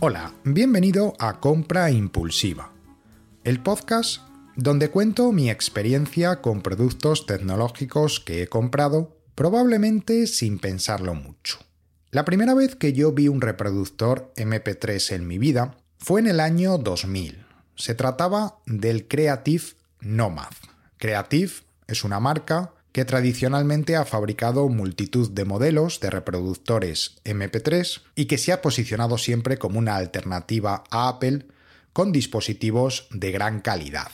Hola, bienvenido a Compra Impulsiva, el podcast donde cuento mi experiencia con productos tecnológicos que he comprado, probablemente sin pensarlo mucho. La primera vez que yo vi un reproductor MP3 en mi vida fue en el año 2000. Se trataba del Creative Nomad. Creative es una marca que tradicionalmente ha fabricado multitud de modelos de reproductores MP3 y que se ha posicionado siempre como una alternativa a Apple con dispositivos de gran calidad.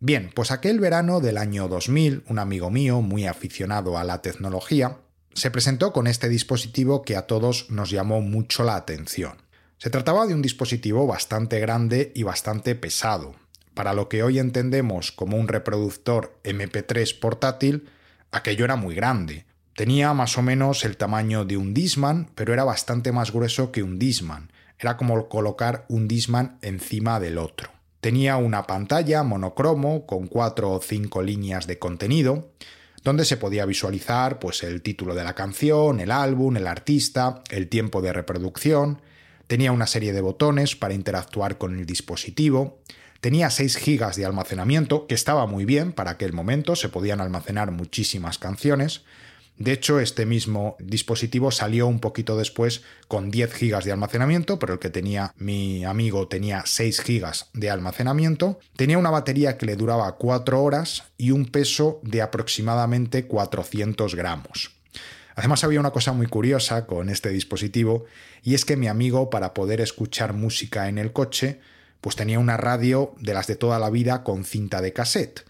Bien, pues aquel verano del año 2000, un amigo mío muy aficionado a la tecnología, se presentó con este dispositivo que a todos nos llamó mucho la atención. Se trataba de un dispositivo bastante grande y bastante pesado. Para lo que hoy entendemos como un reproductor MP3 portátil, aquello era muy grande. Tenía más o menos el tamaño de un Disman, pero era bastante más grueso que un Disman. Era como colocar un Disman encima del otro. Tenía una pantalla monocromo con cuatro o cinco líneas de contenido, donde se podía visualizar pues, el título de la canción, el álbum, el artista, el tiempo de reproducción. Tenía una serie de botones para interactuar con el dispositivo. Tenía 6 GB de almacenamiento, que estaba muy bien para aquel momento, se podían almacenar muchísimas canciones. De hecho, este mismo dispositivo salió un poquito después con 10 GB de almacenamiento, pero el que tenía mi amigo tenía 6 GB de almacenamiento. Tenía una batería que le duraba 4 horas y un peso de aproximadamente 400 gramos. Además había una cosa muy curiosa con este dispositivo y es que mi amigo para poder escuchar música en el coche pues tenía una radio de las de toda la vida con cinta de cassette.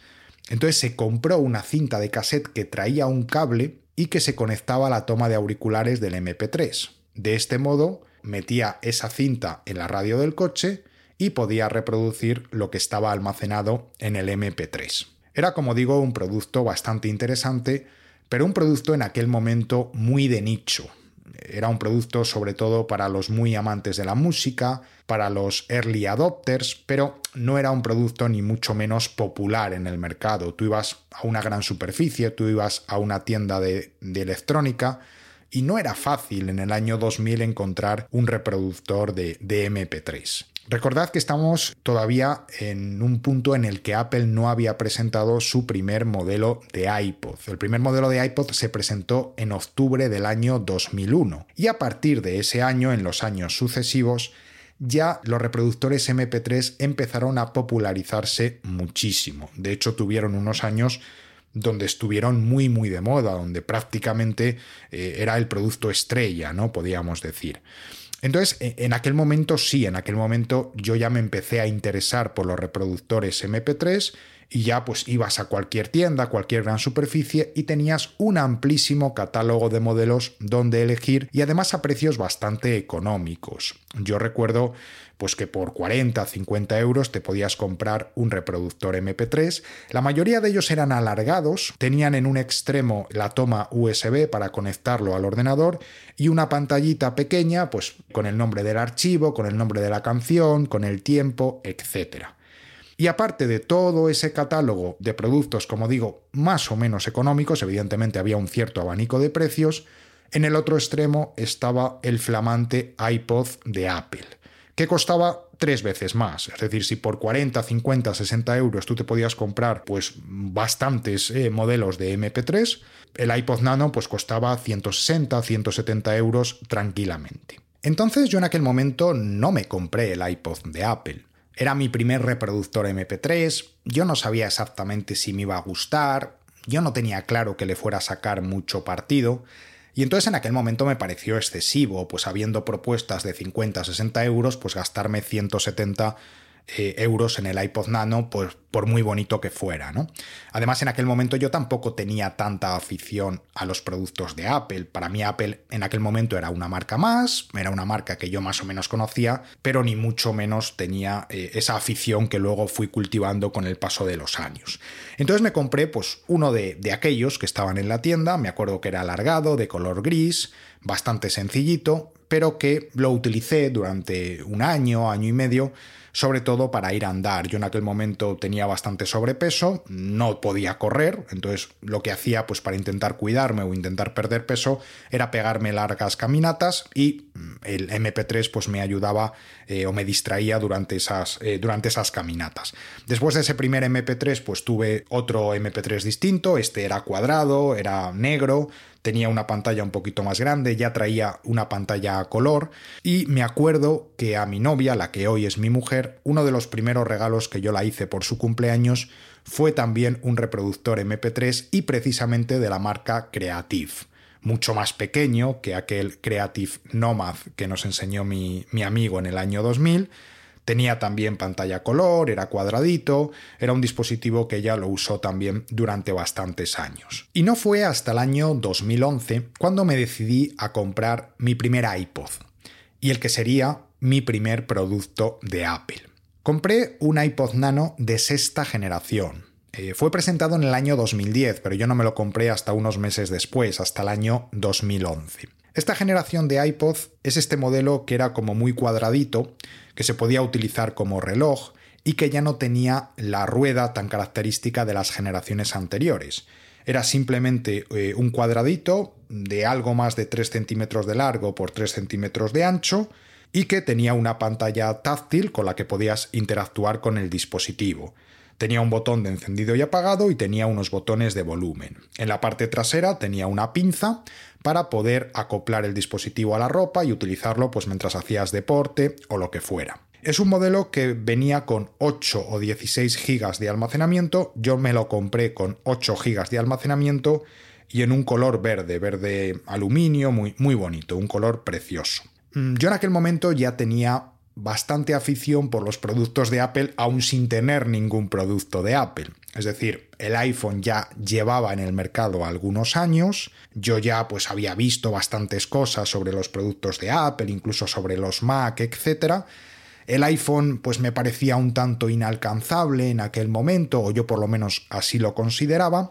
Entonces se compró una cinta de cassette que traía un cable y que se conectaba a la toma de auriculares del MP3. De este modo, metía esa cinta en la radio del coche y podía reproducir lo que estaba almacenado en el MP3. Era, como digo, un producto bastante interesante, pero un producto en aquel momento muy de nicho, era un producto sobre todo para los muy amantes de la música, para los early adopters, pero no era un producto ni mucho menos popular en el mercado. Tú ibas a una gran superficie, tú ibas a una tienda de, electrónica y no era fácil en el año 2000 encontrar un reproductor de, de MP3. Recordad que estamos todavía en un punto en el que Apple no había presentado su primer modelo de iPod. El primer modelo de iPod se presentó en octubre del año 2001 y a partir de ese año, en los años sucesivos, ya los reproductores MP3 empezaron a popularizarse muchísimo. De hecho, tuvieron unos años donde estuvieron muy muy de moda, donde prácticamente eh, era el producto estrella, ¿no? Podíamos decir. Entonces, e, en aquel momento sí, en aquel momento yo ya me empecé a interesar por los reproductores MP3 y ya pues ibas a cualquier tienda, cualquier gran superficie y tenías un amplísimo catálogo de modelos donde elegir y además a precios bastante económicos. Yo recuerdo pues que por 40, 50 euros te podías comprar un reproductor MP3. La mayoría de ellos eran alargados, tenían en un extremo la toma USB para conectarlo al ordenador y una pantallita pequeña, pues con el nombre del archivo, con el nombre de la canción, con el tiempo, etc. Y aparte de todo ese catálogo de productos, como digo, más o menos económicos, evidentemente había un cierto abanico de precios, en el otro extremo estaba el flamante iPod de Apple que costaba tres veces más. Es decir, si por 40, 50, 60 euros tú te podías comprar pues bastantes eh, modelos de MP3, el iPod Nano pues costaba 160, 170 euros tranquilamente. Entonces yo en aquel momento no me compré el iPod de Apple. Era mi primer reproductor MP3, yo no sabía exactamente si me iba a gustar, yo no tenía claro que le fuera a sacar mucho partido, y entonces en aquel momento me pareció excesivo, pues habiendo propuestas de 50, 60 euros, pues gastarme 170 eh, euros en el iPod Nano, pues por muy bonito que fuera, ¿no? Además, en aquel momento yo tampoco tenía tanta afición a los productos de Apple. Para mí Apple en aquel momento era una marca más, era una marca que yo más o menos conocía, pero ni mucho menos tenía eh, esa afición que luego fui cultivando con el paso de los años. Entonces me compré pues uno de, de aquellos que estaban en la tienda, me acuerdo que era alargado, de color gris, bastante sencillito, pero que lo utilicé durante un año, año y medio, sobre todo para ir a andar. Yo en aquel momento tenía bastante sobrepeso, no podía correr, entonces lo que hacía pues para intentar cuidarme o intentar perder peso era pegarme largas caminatas y mm, el MP3 pues me ayudaba eh, o me distraía durante esas, eh, durante esas caminatas. Después de ese primer MP3 pues tuve otro MP3 distinto, este era cuadrado, era negro, tenía una pantalla un poquito más grande, ya traía una pantalla a color y me acuerdo que a mi novia, la que hoy es mi mujer, uno de los primeros regalos que yo la hice por su cumpleaños fue también un reproductor MP3 y precisamente de la marca Creative mucho más pequeño que aquel Creative Nomad que nos enseñó mi, mi, amigo en el año 2000. Tenía también pantalla color, era cuadradito, era un dispositivo que ella lo usó también durante bastantes años. Y no fue hasta el año 2011 cuando me decidí a comprar mi primer iPod y el que sería mi primer producto de Apple. Compré un iPod Nano de sexta generación, eh, fue presentado en el año 2010, pero yo no me lo compré hasta unos meses después, hasta el año 2011. Esta generación de iPod es este modelo que era como muy cuadradito, que se podía utilizar como reloj y que ya no tenía la rueda tan característica de las generaciones anteriores. Era simplemente eh, un cuadradito de algo más de 3 centímetros de largo por 3 centímetros de ancho y que tenía una pantalla táctil con la que podías interactuar con el dispositivo. Tenía un botón de encendido y apagado y tenía unos botones de volumen. En la parte trasera tenía una pinza para poder acoplar el dispositivo a la ropa y utilizarlo pues mientras hacías deporte o lo que fuera. Es un modelo que venía con 8 o 16 gigas de almacenamiento. Yo me lo compré con 8 gigas de almacenamiento y en un color verde, verde aluminio, muy, muy bonito, un color precioso. Mm, yo en aquel momento ya tenía bastante afición por los productos de Apple aún sin tener ningún producto de Apple. Es decir, el iPhone ya llevaba en el mercado algunos años, yo ya pues había visto bastantes cosas sobre los productos de Apple, incluso sobre los Mac, etc. El iPhone pues me parecía un tanto inalcanzable en aquel momento, o yo por lo menos así lo consideraba,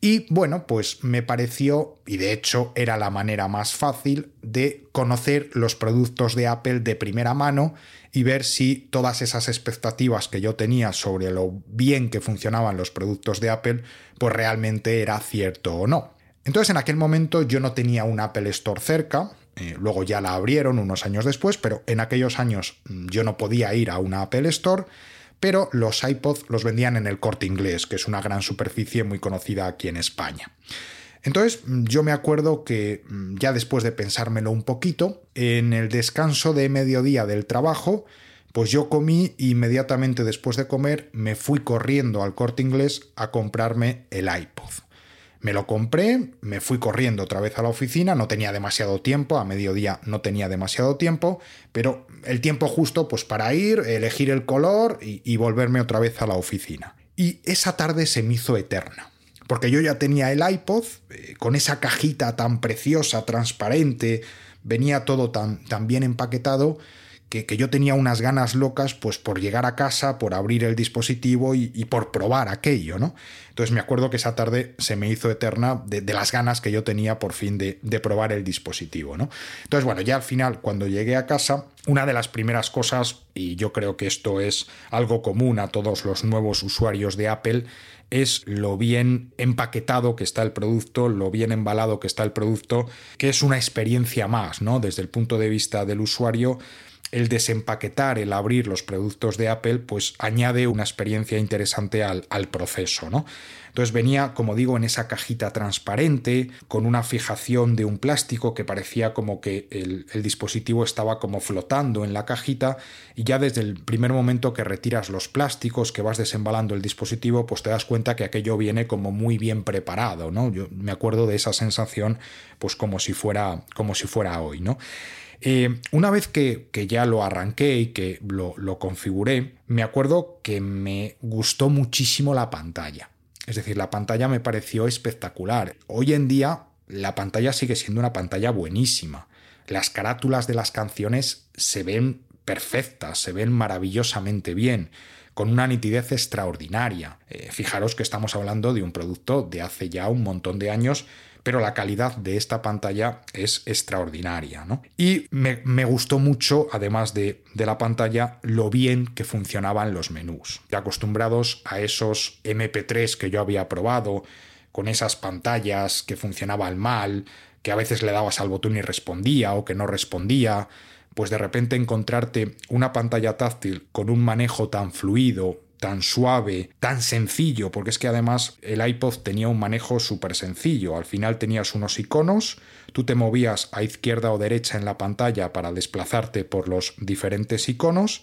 y bueno, pues me pareció, y de hecho era la manera más fácil de conocer los productos de Apple de primera mano y ver si todas esas expectativas que yo tenía sobre lo bien que funcionaban los productos de Apple, pues realmente era cierto o no. Entonces en aquel momento yo no tenía un Apple Store cerca, eh, luego ya la abrieron unos años después, pero en aquellos años mm, yo no podía ir a una Apple Store pero los iPods los vendían en el corte inglés, que es una gran superficie muy conocida aquí en España. Entonces yo me acuerdo que mm, ya después de pensármelo un poquito, en el descanso de mediodía del trabajo, pues yo comí e inmediatamente después de comer me fui corriendo al corte inglés a comprarme el iPod. Me lo compré, me fui corriendo otra vez a la oficina, no tenía demasiado tiempo, a mediodía no tenía demasiado tiempo, pero el tiempo justo pues para ir, elegir el color y, volverme otra vez a la oficina. Y esa tarde se me hizo eterna, porque yo ya tenía el iPod eh, con esa cajita tan preciosa, transparente, venía todo tan, tan bien empaquetado que, yo tenía unas ganas locas pues por llegar a casa, por abrir el dispositivo y, por probar aquello, ¿no? Entonces me acuerdo que esa tarde se me hizo eterna de, las ganas que yo tenía por fin de, probar el dispositivo, ¿no? Entonces, bueno, ya al final, cuando llegué a casa, una de las primeras cosas, y yo creo que esto es algo común a todos los nuevos usuarios de Apple, es lo bien empaquetado que está el producto, lo bien embalado que está el producto, que es una experiencia más, ¿no? Desde el punto de vista del usuario, el desempaquetar, el abrir los productos de Apple, pues añade una experiencia interesante al, al, proceso, ¿no? Entonces venía, como digo, en esa cajita transparente, con una fijación de un plástico que parecía como que el, el dispositivo estaba como flotando en la cajita y ya desde el primer momento que retiras los plásticos, que vas desembalando el dispositivo, pues te das cuenta que aquello viene como muy bien preparado, ¿no? Yo me acuerdo de esa sensación, pues como si fuera, como si fuera hoy, ¿no? Eh, una vez que, ya lo arranqué y que lo, lo configuré, me acuerdo que me gustó muchísimo la pantalla. Es decir, la pantalla me pareció espectacular. Hoy en día la pantalla sigue siendo una pantalla buenísima. Las carátulas de las canciones se ven perfectas, se ven maravillosamente bien, con una nitidez extraordinaria. Eh, fijaros que estamos hablando de un producto de hace ya un montón de años, pero la calidad de esta pantalla es extraordinaria. ¿no? Y me, gustó mucho, además de, de, la pantalla, lo bien que funcionaban los menús. Acostumbrados a esos MP3 que yo había probado, con esas pantallas que funcionaban mal, que a veces le dabas al botón y respondía o que no respondía, pues de repente encontrarte una pantalla táctil con un manejo tan fluido, tan suave, tan sencillo, porque es que además el iPod tenía un manejo súper sencillo. Al final tenías unos iconos, tú te movías a izquierda o derecha en la pantalla para desplazarte por los diferentes iconos,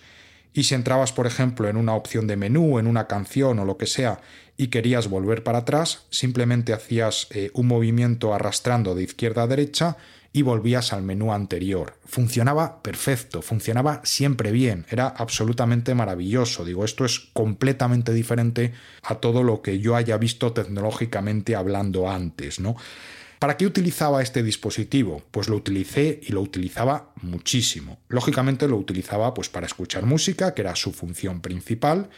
y si entrabas, por ejemplo, en una opción de menú, en una canción o lo que sea, y querías volver para atrás, simplemente hacías eh, un movimiento arrastrando de izquierda a derecha y volvías al menú anterior. Funcionaba perfecto, funcionaba siempre bien, era absolutamente maravilloso. Digo, esto es completamente diferente a todo lo que yo haya visto tecnológicamente hablando antes, ¿no? ¿Para qué utilizaba este dispositivo? Pues lo utilicé y lo utilizaba muchísimo. Lógicamente lo utilizaba pues para escuchar música, que era su función principal,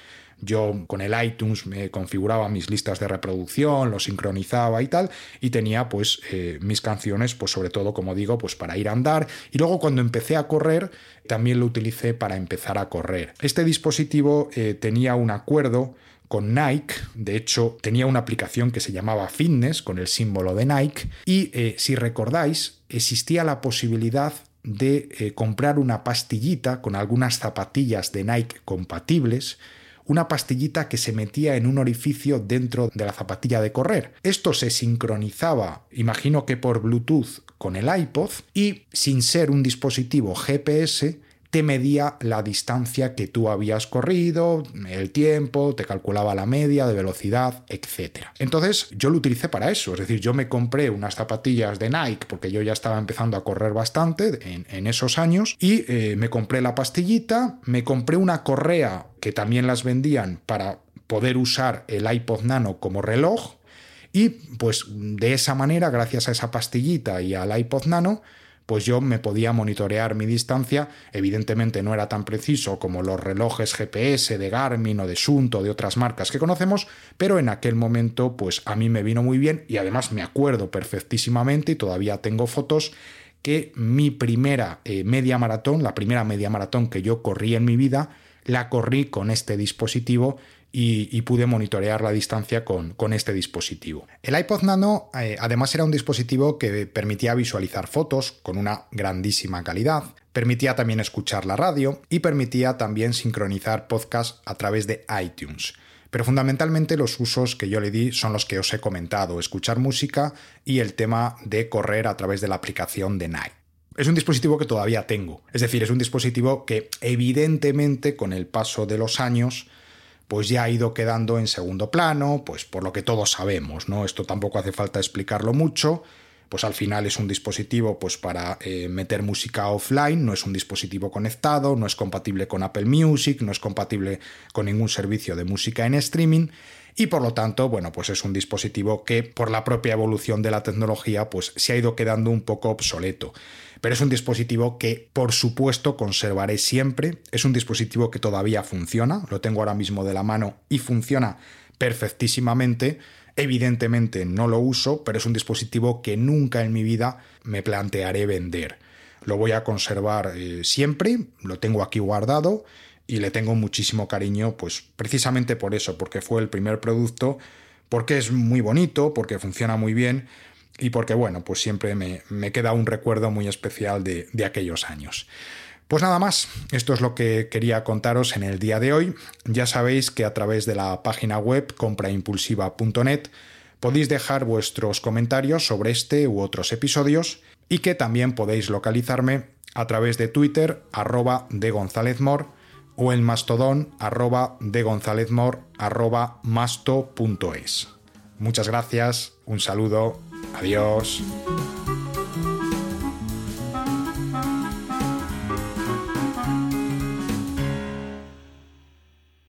yo con el iTunes me configuraba mis listas de reproducción, lo sincronizaba y tal, y tenía pues eh, mis canciones, pues sobre todo, como digo, pues para ir a andar. Y luego cuando empecé a correr, también lo utilicé para empezar a correr. Este dispositivo eh, tenía un acuerdo con Nike, de hecho tenía una aplicación que se llamaba Fitness con el símbolo de Nike y eh, si recordáis existía la posibilidad de comprar una pastillita con algunas zapatillas de Nike compatibles una pastillita que se metía en un orificio dentro de la zapatilla de correr. Esto se sincronizaba, imagino que por Bluetooth, con el iPod y sin ser un dispositivo GPS, te medía la distancia que tú habías corrido, el tiempo, te calculaba la media de velocidad, etc. Entonces yo lo utilicé para eso, es decir, yo me compré unas zapatillas de Nike porque yo ya estaba empezando a correr bastante en, esos años y eh, me compré la pastillita, me compré una correa que también las vendían para poder usar el iPod Nano como reloj y pues de esa manera, gracias a esa pastillita y al iPod Nano, pues yo me podía monitorear mi distancia. Evidentemente no era tan preciso como los relojes GPS de Garmin o de Sunto o de otras marcas que conocemos, pero en aquel momento pues a mí me vino muy bien y además me acuerdo perfectísimamente y todavía tengo fotos que mi primera eh, media maratón, la primera media maratón que yo corrí en mi vida, la corrí con este dispositivo y, pude monitorear la distancia con, este dispositivo. El iPod Nano eh, además era un dispositivo que permitía visualizar fotos con una grandísima calidad, permitía también escuchar la radio y permitía también sincronizar podcasts a través de iTunes. Pero fundamentalmente los usos que yo le di son los que os he comentado, escuchar música y el tema de correr a través de la aplicación de Nike. Es un dispositivo que todavía tengo, es decir, es un dispositivo que evidentemente con el paso de los años pues ya ha ido quedando en segundo plano, pues por lo que todos sabemos, ¿no? Esto tampoco hace falta explicarlo mucho, pues al final es un dispositivo pues para eh, meter música offline, no es un dispositivo conectado, no es compatible con Apple Music, no es compatible con ningún servicio de música en streaming y por lo tanto, bueno, pues es un dispositivo que por la propia evolución de la tecnología pues se ha ido quedando un poco obsoleto. Pero es un dispositivo que por supuesto conservaré siempre, es un dispositivo que todavía funciona, lo tengo ahora mismo de la mano y funciona perfectísimamente, evidentemente no lo uso, pero es un dispositivo que nunca en mi vida me plantearé vender. Lo voy a conservar eh, siempre, lo tengo aquí guardado y le tengo muchísimo cariño, pues precisamente por eso, porque fue el primer producto, porque es muy bonito, porque funciona muy bien y porque, bueno, pues siempre me, queda un recuerdo muy especial de, de aquellos años. Pues nada más, esto es lo que quería contaros en el día de hoy. Ya sabéis que a través de la página web compraimpulsiva.net podéis dejar vuestros comentarios sobre este u otros episodios y que también podéis localizarme a través de Twitter arroba de González o el mastodón arroba de González arroba masto.es. Muchas gracias, un saludo Adiós.